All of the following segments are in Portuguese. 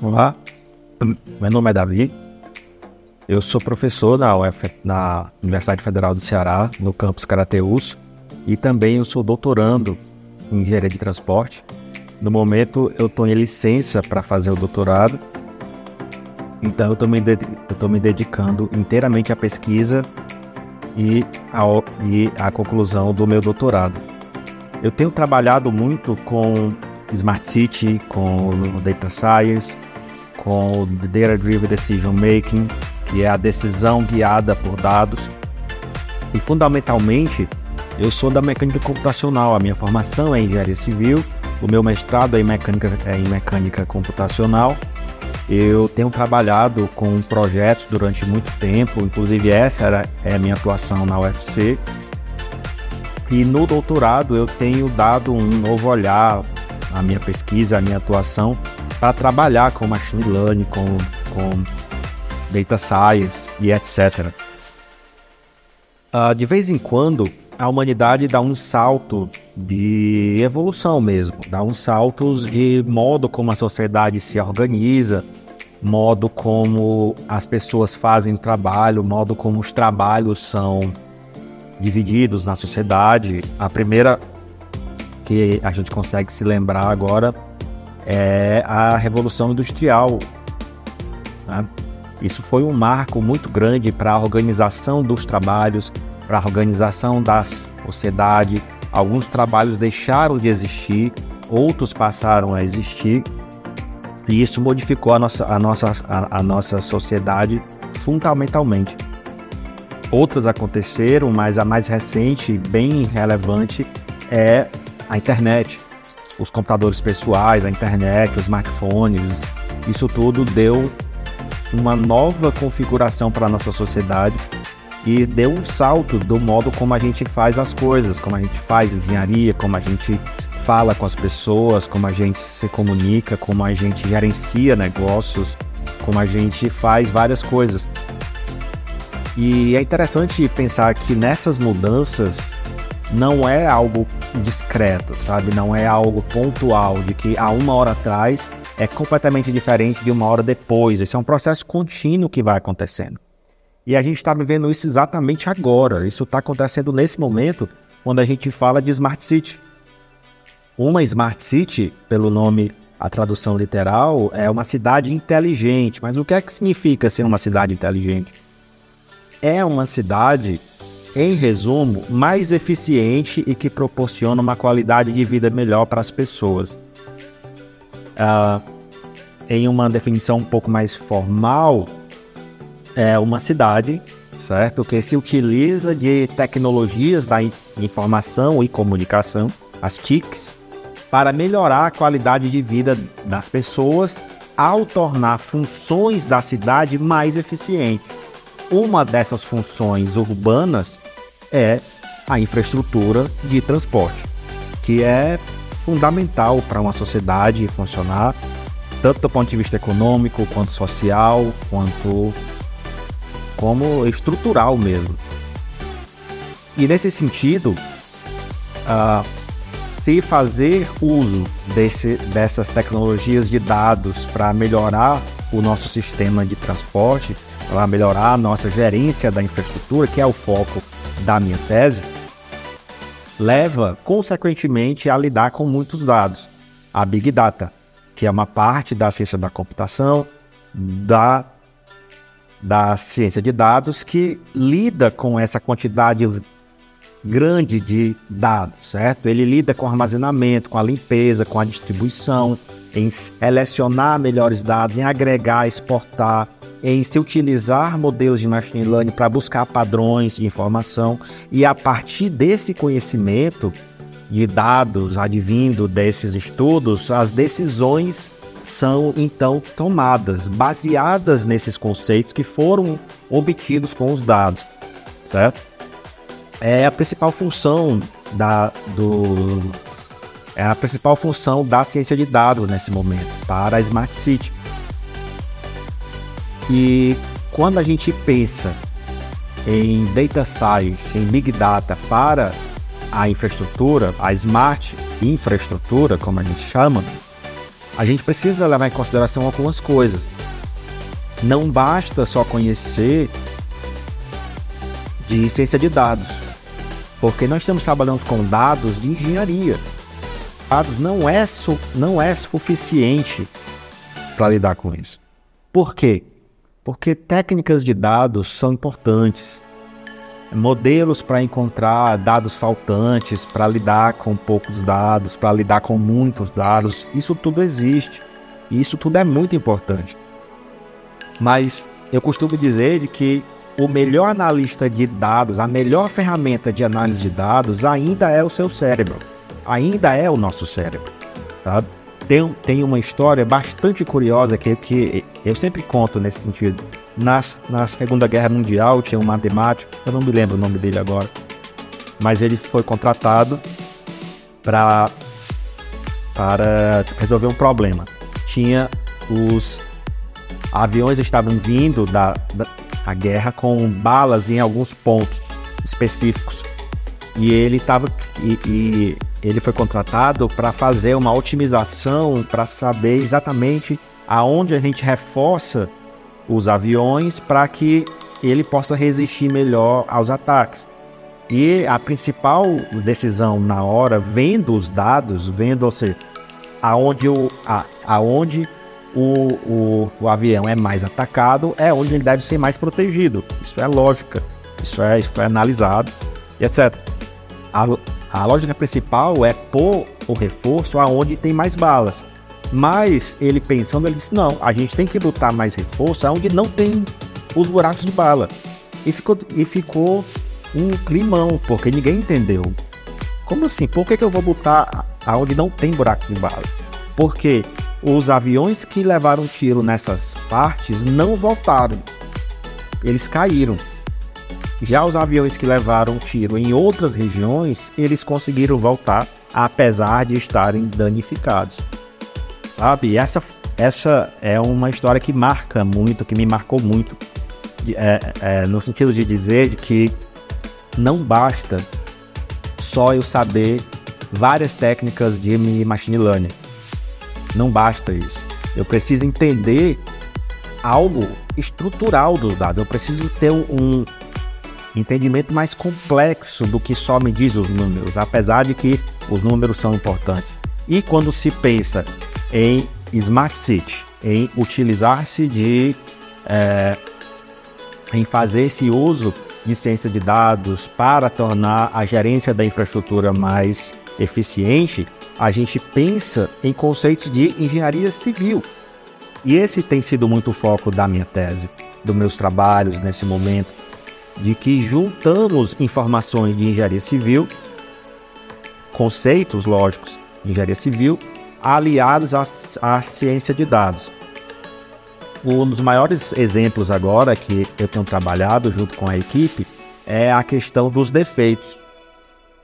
Olá, meu nome é Davi, eu sou professor na, UF, na Universidade Federal do Ceará, no campus Carateus, e também eu sou doutorando em engenharia de transporte. No momento eu estou em licença para fazer o doutorado, então eu estou me, dedicando inteiramente à pesquisa e, ao, e à conclusão do meu doutorado. Eu tenho trabalhado muito com Smart City, com Data Science, com Data Driven Decision Making, que é a decisão guiada por dados. E fundamentalmente, eu sou da mecânica computacional, a minha formação é engenharia civil, o meu mestrado é em mecânica, é em mecânica computacional. Eu tenho trabalhado com projetos durante muito tempo, inclusive essa era, é a minha atuação na UFC. E no doutorado eu tenho dado um novo olhar à minha pesquisa, à minha atuação para trabalhar com machine learning, com, com data science e etc. Uh, ah, de vez em quando, a humanidade dá um salto de evolução mesmo, dá uns saltos de modo como a sociedade se organiza, modo como as pessoas fazem o trabalho, modo como os trabalhos são divididos na sociedade. A primeira que a gente consegue se lembrar agora é a Revolução Industrial. Né? Isso foi um marco muito grande para a organização dos trabalhos, para a organização da sociedade. Alguns trabalhos deixaram de existir, outros passaram a existir, e isso modificou a nossa, a nossa, a, a nossa sociedade fundamentalmente. Outras aconteceram, mas a mais recente, bem relevante, é a internet os computadores pessoais, a internet, os smartphones, isso tudo deu uma nova configuração para a nossa sociedade e deu um salto do modo como a gente faz as coisas, como a gente faz engenharia, como a gente fala com as pessoas, como a gente se comunica, como a gente gerencia negócios, como a gente faz várias coisas. E é interessante pensar que nessas mudanças não é algo discreto, sabe? Não é algo pontual de que a uma hora atrás é completamente diferente de uma hora depois. Esse é um processo contínuo que vai acontecendo. E a gente está vivendo isso exatamente agora. Isso está acontecendo nesse momento, quando a gente fala de Smart City. Uma Smart City, pelo nome, a tradução literal, é uma cidade inteligente. Mas o que é que significa ser uma cidade inteligente? É uma cidade em resumo, mais eficiente e que proporciona uma qualidade de vida melhor para as pessoas. Uh, em uma definição um pouco mais formal, é uma cidade, certo, que se utiliza de tecnologias da informação e comunicação, as TICs, para melhorar a qualidade de vida das pessoas ao tornar funções da cidade mais eficientes. Uma dessas funções urbanas é a infraestrutura de transporte, que é fundamental para uma sociedade funcionar, tanto do ponto de vista econômico, quanto social, quanto como estrutural mesmo. E nesse sentido, uh, se fazer uso desse, dessas tecnologias de dados para melhorar o nosso sistema de transporte, para melhorar a nossa gerência da infraestrutura, que é o foco da minha tese, leva, consequentemente, a lidar com muitos dados. A Big Data, que é uma parte da ciência da computação, da, da ciência de dados, que lida com essa quantidade grande de dados, certo? Ele lida com armazenamento, com a limpeza, com a distribuição, em selecionar melhores dados, em agregar, exportar, em se utilizar modelos de machine learning para buscar padrões de informação e a partir desse conhecimento de dados advindo desses estudos, as decisões são então tomadas baseadas nesses conceitos que foram obtidos com os dados, certo? É a principal função da, do, É a principal função da ciência de dados nesse momento para a Smart City. E quando a gente pensa em data science, em big data para a infraestrutura, a smart infraestrutura, como a gente chama, a gente precisa levar em consideração algumas coisas. Não basta só conhecer de ciência de dados, porque nós estamos trabalhando com dados de engenharia. Dados não é, não é suficiente para lidar com isso. Por quê? Porque técnicas de dados são importantes modelos para encontrar dados faltantes, para lidar com poucos dados, para lidar com muitos dados. Isso tudo existe. E isso tudo é muito importante. Mas eu costumo dizer que o melhor analista de dados, a melhor ferramenta de análise de dados ainda é o seu cérebro. Ainda é o nosso cérebro. Sabe? Tem, tem uma história bastante curiosa que, que eu sempre conto nesse sentido. Nas, na Segunda Guerra Mundial tinha um matemático, eu não me lembro o nome dele agora, mas ele foi contratado para para resolver um problema. Tinha os aviões estavam vindo da, da a guerra com balas em alguns pontos específicos e ele estava e, e ele foi contratado para fazer uma otimização para saber exatamente aonde a gente reforça os aviões para que ele possa resistir melhor aos ataques. E a principal decisão na hora, vendo os dados, vendo, ou seja, aonde o, a, aonde o, o, o avião é mais atacado, é onde ele deve ser mais protegido. Isso é lógica, isso é, isso é analisado, etc. A, a lógica principal é pôr o reforço aonde tem mais balas. Mas ele pensando, ele disse: não, a gente tem que botar mais reforço onde não tem os buracos de bala. E ficou, e ficou um climão, porque ninguém entendeu. Como assim? Por que, que eu vou botar aonde não tem buraco de bala? Porque os aviões que levaram tiro nessas partes não voltaram. Eles caíram. Já os aviões que levaram tiro em outras regiões, eles conseguiram voltar, apesar de estarem danificados sabe? E essa, essa é uma história que marca muito, que me marcou muito, é, é, no sentido de dizer que não basta só eu saber várias técnicas de machine learning. Não basta isso. Eu preciso entender algo estrutural do dado. Eu preciso ter um entendimento mais complexo do que só me diz os números, apesar de que os números são importantes. E quando se pensa em Smart City, em utilizar-se de. É, em fazer esse uso de ciência de dados para tornar a gerência da infraestrutura mais eficiente, a gente pensa em conceitos de engenharia civil. E esse tem sido muito o foco da minha tese, dos meus trabalhos nesse momento, de que juntamos informações de engenharia civil, conceitos lógicos de engenharia civil, aliados à, à ciência de dados. Um dos maiores exemplos agora que eu tenho trabalhado junto com a equipe é a questão dos defeitos.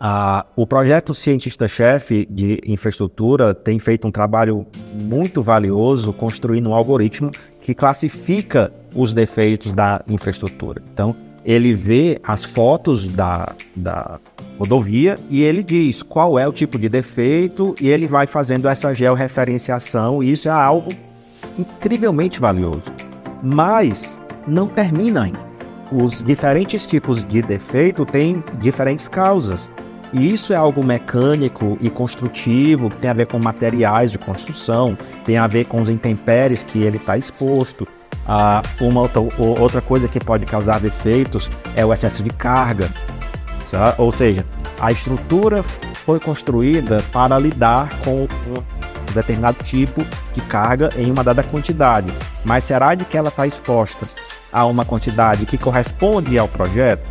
Ah, o projeto Cientista-Chefe de Infraestrutura tem feito um trabalho muito valioso construindo um algoritmo que classifica os defeitos da infraestrutura. Então, ele vê as fotos da, da rodovia e ele diz qual é o tipo de defeito e ele vai fazendo essa georreferenciação e isso é algo incrivelmente valioso. Mas não termina ainda. Os diferentes tipos de defeito têm diferentes causas. E isso é algo mecânico e construtivo, que tem a ver com materiais de construção, tem a ver com os intempéries que ele está exposto. Ah, uma outra, outra coisa que pode causar defeitos é o excesso de carga. Tá? Ou seja, a estrutura foi construída para lidar com um determinado tipo de carga em uma dada quantidade. Mas será de que ela está exposta a uma quantidade que corresponde ao projeto?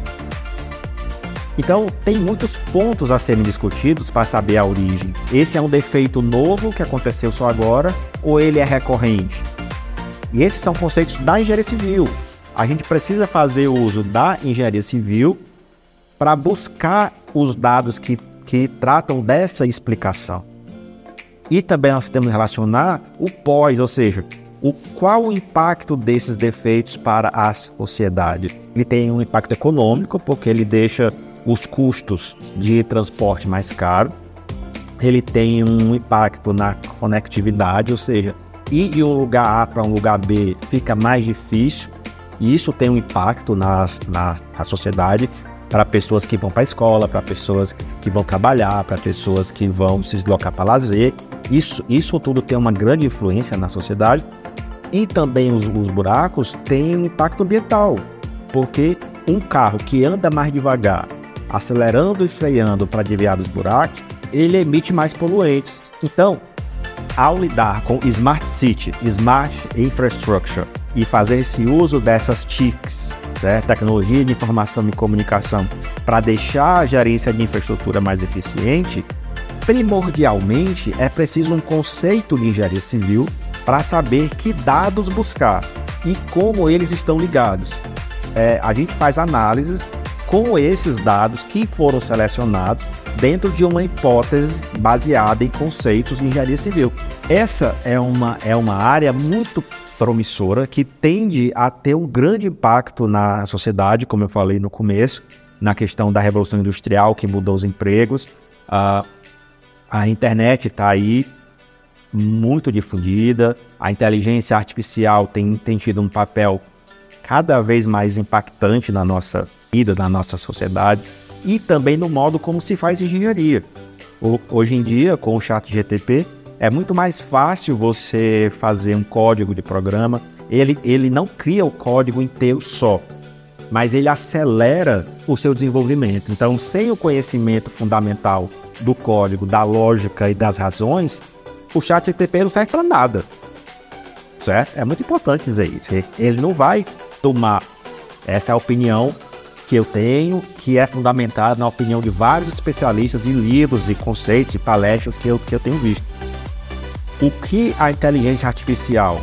Então, tem muitos pontos a serem discutidos para saber a origem. Esse é um defeito novo que aconteceu só agora ou ele é recorrente? E esses são conceitos da engenharia civil. A gente precisa fazer uso da engenharia civil para buscar os dados que, que tratam dessa explicação. E também nós temos que relacionar o pós, ou seja, o qual o impacto desses defeitos para a sociedade? Ele tem um impacto econômico, porque ele deixa os custos de transporte mais caro. Ele tem um impacto na conectividade, ou seja, ir de um lugar A para um lugar B fica mais difícil. E isso tem um impacto na, na, na sociedade para pessoas que vão para a escola, para pessoas que vão trabalhar, para pessoas que vão se deslocar para lazer. Isso, isso tudo tem uma grande influência na sociedade e também os, os buracos têm um impacto ambiental, porque um carro que anda mais devagar, acelerando e freando para desviar dos buracos, ele emite mais poluentes. Então, ao lidar com Smart City, Smart Infrastructure e fazer esse uso dessas TICs, certo? tecnologia de informação e comunicação, para deixar a gerência de infraestrutura mais eficiente, primordialmente é preciso um conceito de engenharia civil para saber que dados buscar e como eles estão ligados. É, a gente faz análises com esses dados que foram selecionados dentro de uma hipótese baseada em conceitos de engenharia civil. Essa é uma, é uma área muito promissora que tende a ter um grande impacto na sociedade, como eu falei no começo, na questão da revolução industrial que mudou os empregos. Uh, a internet está aí muito difundida, a inteligência artificial tem, tem tido um papel cada vez mais impactante na nossa vida, na nossa sociedade e também no modo como se faz engenharia. Hoje em dia, com o chat GTP, é muito mais fácil você fazer um código de programa. Ele, ele não cria o código inteiro só, mas ele acelera o seu desenvolvimento. Então, sem o conhecimento fundamental do código, da lógica e das razões, o chat GTP não serve para nada. Certo? É muito importante dizer isso. Ele não vai tomar essa é a opinião que eu tenho, que é fundamentada na opinião de vários especialistas em livros e conceitos e palestras que eu, que eu tenho visto. O que a inteligência artificial,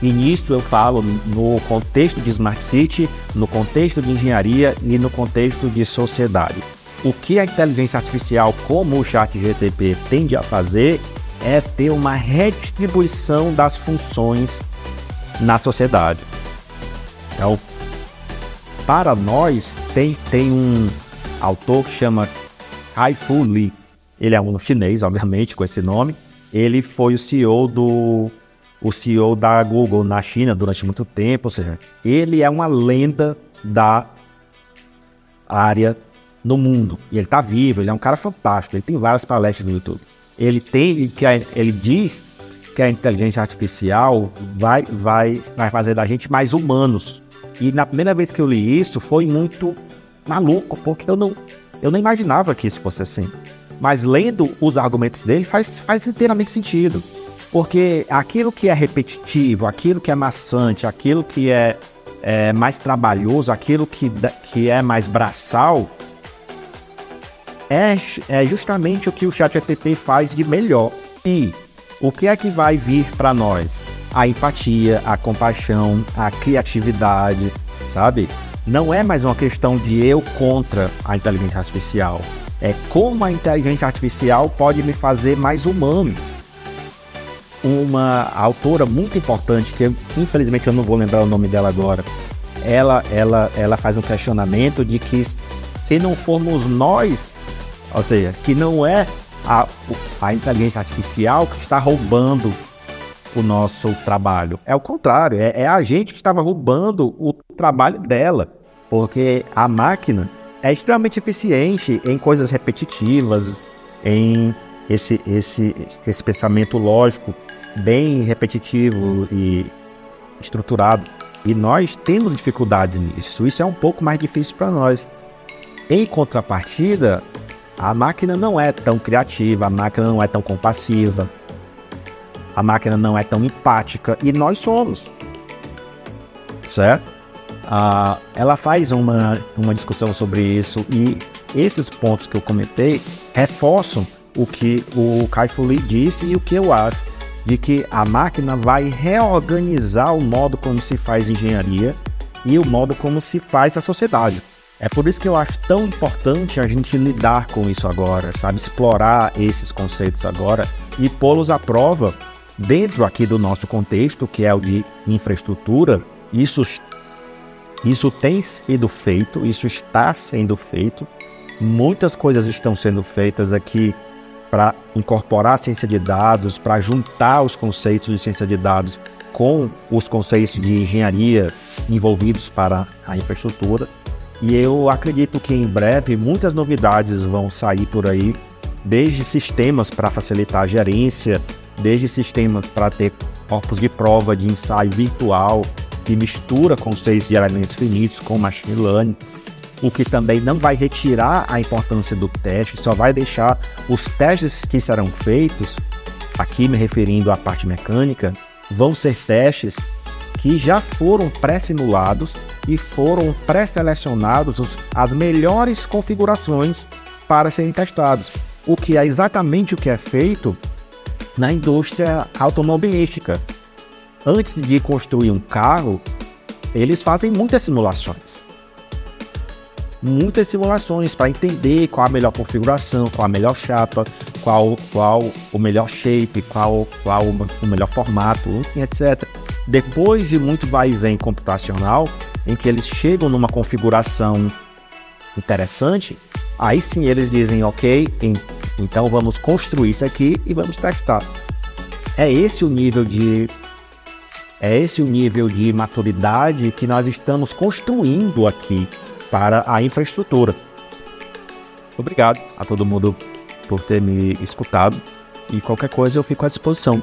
e nisso eu falo no contexto de Smart City, no contexto de engenharia e no contexto de sociedade. O que a inteligência artificial, como o chat GTP, tende a fazer é ter uma redistribuição das funções na sociedade. Então, para nós, tem, tem um autor que chama Kai-Fu Lee. Ele é um chinês, obviamente, com esse nome. Ele foi o CEO do o CEO da Google na China durante muito tempo, ou seja, ele é uma lenda da área no mundo. E ele está vivo, ele é um cara fantástico, ele tem várias palestras no YouTube ele tem que ele diz que a inteligência artificial vai, vai, vai fazer da gente mais humanos. E na primeira vez que eu li isso foi muito maluco, porque eu não, eu não imaginava que isso fosse assim. Mas lendo os argumentos dele faz, faz inteiramente sentido. Porque aquilo que é repetitivo, aquilo que é maçante, aquilo que é, é mais trabalhoso, aquilo que, que é mais braçal, é, é justamente o que o ChatGPT faz de melhor. E o que é que vai vir para nós? A empatia, a compaixão, a criatividade, sabe? Não é mais uma questão de eu contra a inteligência artificial. É como a inteligência artificial pode me fazer mais humano. Uma autora muito importante, que infelizmente eu não vou lembrar o nome dela agora, ela, ela, ela faz um questionamento de que se não formos nós ou seja, que não é a, a inteligência artificial que está roubando o nosso trabalho. É o contrário, é, é a gente que estava roubando o trabalho dela. Porque a máquina é extremamente eficiente em coisas repetitivas, em esse, esse, esse pensamento lógico bem repetitivo e estruturado. E nós temos dificuldade nisso. Isso é um pouco mais difícil para nós. Em contrapartida, a máquina não é tão criativa, a máquina não é tão compassiva, a máquina não é tão empática e nós somos, certo? Ah, ela faz uma, uma discussão sobre isso e esses pontos que eu comentei reforçam o que o Kai Fu Lee disse e o que eu acho de que a máquina vai reorganizar o modo como se faz engenharia e o modo como se faz a sociedade. É por isso que eu acho tão importante a gente lidar com isso agora, sabe? Explorar esses conceitos agora e pô-los à prova dentro aqui do nosso contexto, que é o de infraestrutura. Isso, isso tem sido feito, isso está sendo feito. Muitas coisas estão sendo feitas aqui para incorporar a ciência de dados, para juntar os conceitos de ciência de dados com os conceitos de engenharia envolvidos para a infraestrutura. E eu acredito que em breve muitas novidades vão sair por aí, desde sistemas para facilitar a gerência, desde sistemas para ter corpos de prova de ensaio virtual que mistura conceitos de elementos finitos com machine learning, o que também não vai retirar a importância do teste, só vai deixar os testes que serão feitos, aqui me referindo à parte mecânica, vão ser testes que já foram pré-simulados e foram pré-selecionados as melhores configurações para serem testados, o que é exatamente o que é feito na indústria automobilística. Antes de construir um carro, eles fazem muitas simulações. Muitas simulações para entender qual a melhor configuração, qual a melhor chapa, qual, qual o melhor shape, qual, qual o melhor formato, etc. Depois de muito vai e vem computacional, em que eles chegam numa configuração interessante, aí sim eles dizem, ok, então vamos construir isso aqui e vamos testar. É esse o nível de é esse o nível de maturidade que nós estamos construindo aqui para a infraestrutura. Obrigado a todo mundo por ter me escutado e qualquer coisa eu fico à disposição.